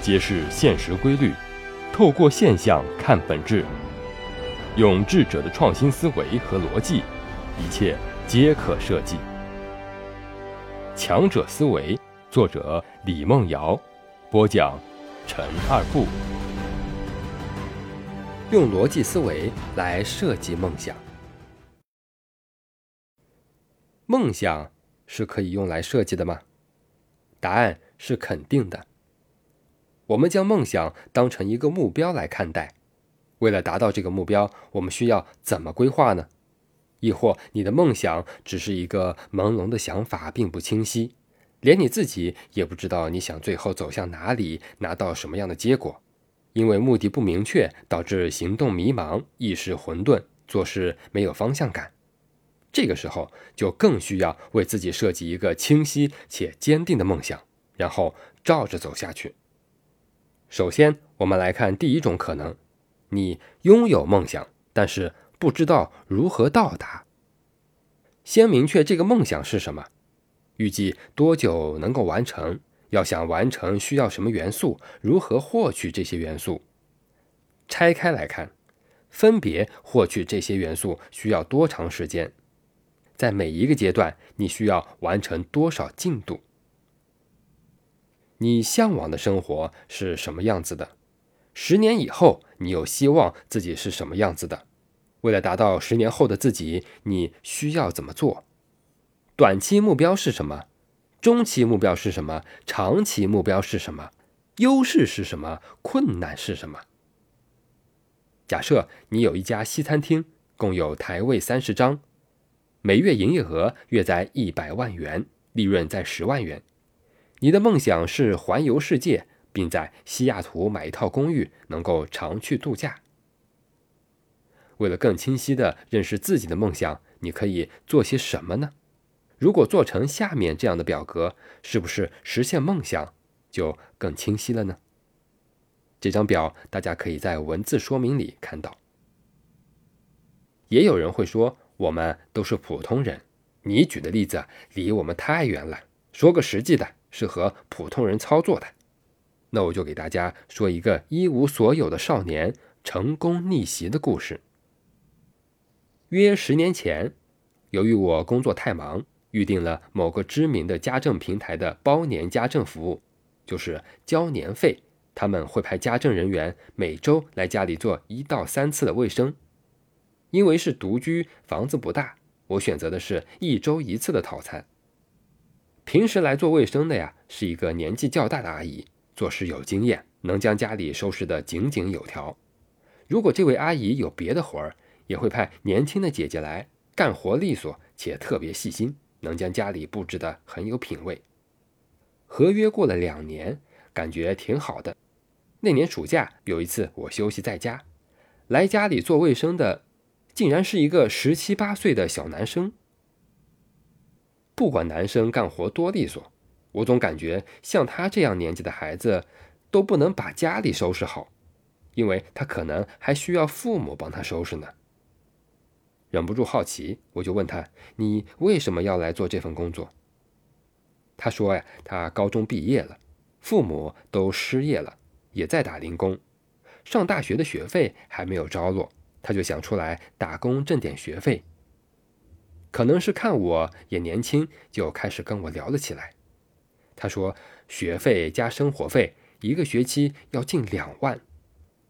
揭示现实规律，透过现象看本质，用智者的创新思维和逻辑，一切皆可设计。强者思维，作者李梦瑶，播讲陈二步。用逻辑思维来设计梦想，梦想是可以用来设计的吗？答案是肯定的。我们将梦想当成一个目标来看待，为了达到这个目标，我们需要怎么规划呢？亦或你的梦想只是一个朦胧的想法，并不清晰，连你自己也不知道你想最后走向哪里，拿到什么样的结果？因为目的不明确，导致行动迷茫、意识混沌、做事没有方向感。这个时候，就更需要为自己设计一个清晰且坚定的梦想，然后照着走下去。首先，我们来看第一种可能：你拥有梦想，但是不知道如何到达。先明确这个梦想是什么，预计多久能够完成，要想完成需要什么元素，如何获取这些元素。拆开来看，分别获取这些元素需要多长时间，在每一个阶段你需要完成多少进度。你向往的生活是什么样子的？十年以后，你又希望自己是什么样子的？为了达到十年后的自己，你需要怎么做？短期目标是什么？中期目标是什么？长期目标是什么？优势是什么？困难是什么？假设你有一家西餐厅，共有台位三十张，每月营业额约在一百万元，利润在十万元。你的梦想是环游世界，并在西雅图买一套公寓，能够常去度假。为了更清晰地认识自己的梦想，你可以做些什么呢？如果做成下面这样的表格，是不是实现梦想就更清晰了呢？这张表大家可以在文字说明里看到。也有人会说，我们都是普通人，你举的例子离我们太远了。说个实际的。适合普通人操作的，那我就给大家说一个一无所有的少年成功逆袭的故事。约十年前，由于我工作太忙，预定了某个知名的家政平台的包年家政服务，就是交年费，他们会派家政人员每周来家里做一到三次的卫生。因为是独居，房子不大，我选择的是一周一次的套餐。平时来做卫生的呀，是一个年纪较大的阿姨，做事有经验，能将家里收拾得井井有条。如果这位阿姨有别的活儿，也会派年轻的姐姐来，干活利索且特别细心，能将家里布置得很有品味。合约过了两年，感觉挺好的。那年暑假有一次，我休息在家，来家里做卫生的，竟然是一个十七八岁的小男生。不管男生干活多利索，我总感觉像他这样年纪的孩子都不能把家里收拾好，因为他可能还需要父母帮他收拾呢。忍不住好奇，我就问他：“你为什么要来做这份工作？”他说：“呀，他高中毕业了，父母都失业了，也在打零工，上大学的学费还没有着落，他就想出来打工挣点学费。”可能是看我也年轻，就开始跟我聊了起来。他说，学费加生活费一个学期要近两万，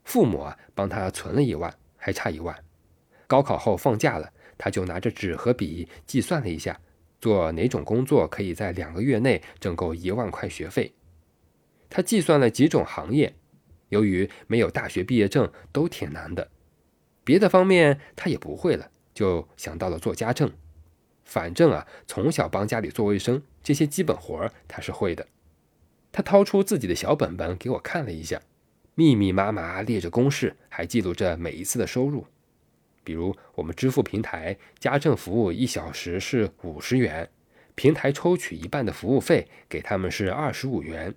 父母啊帮他存了一万，还差一万。高考后放假了，他就拿着纸和笔计算了一下，做哪种工作可以在两个月内挣够一万块学费。他计算了几种行业，由于没有大学毕业证，都挺难的。别的方面他也不会了，就想到了做家政。反正啊，从小帮家里做卫生这些基本活儿他是会的。他掏出自己的小本本给我看了一下，密密麻麻列着公式，还记录着每一次的收入。比如我们支付平台家政服务一小时是五十元，平台抽取一半的服务费给他们是二十五元。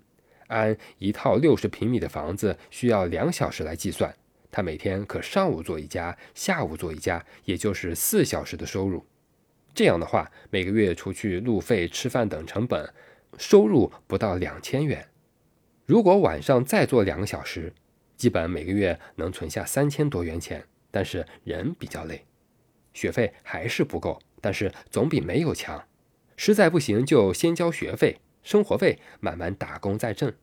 按一套六十平米的房子需要两小时来计算，他每天可上午做一家，下午做一家，也就是四小时的收入。这样的话，每个月除去路费、吃饭等成本，收入不到两千元。如果晚上再做两个小时，基本每个月能存下三千多元钱。但是人比较累，学费还是不够，但是总比没有强。实在不行就先交学费，生活费慢慢打工再挣。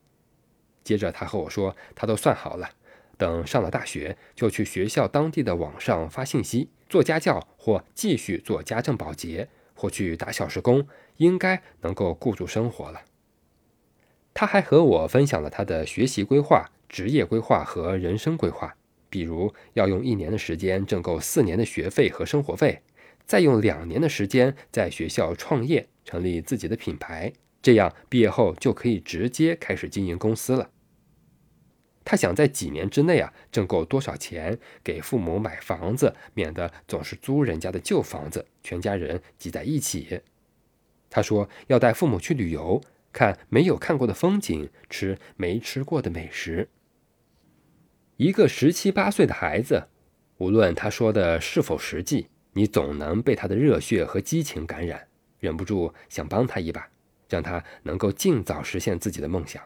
接着他和我说，他都算好了，等上了大学就去学校当地的网上发信息，做家教或继续做家政保洁，或去打小时工，应该能够顾住生活了。他还和我分享了他的学习规划、职业规划和人生规划。比如要用一年的时间挣够四年的学费和生活费，再用两年的时间在学校创业，成立自己的品牌，这样毕业后就可以直接开始经营公司了。他想在几年之内啊挣够多少钱，给父母买房子，免得总是租人家的旧房子，全家人挤在一起。他说要带父母去旅游，看没有看过的风景，吃没吃过的美食。一个十七八岁的孩子，无论他说的是否实际，你总能被他的热血和激情感染，忍不住想帮他一把，让他能够尽早实现自己的梦想。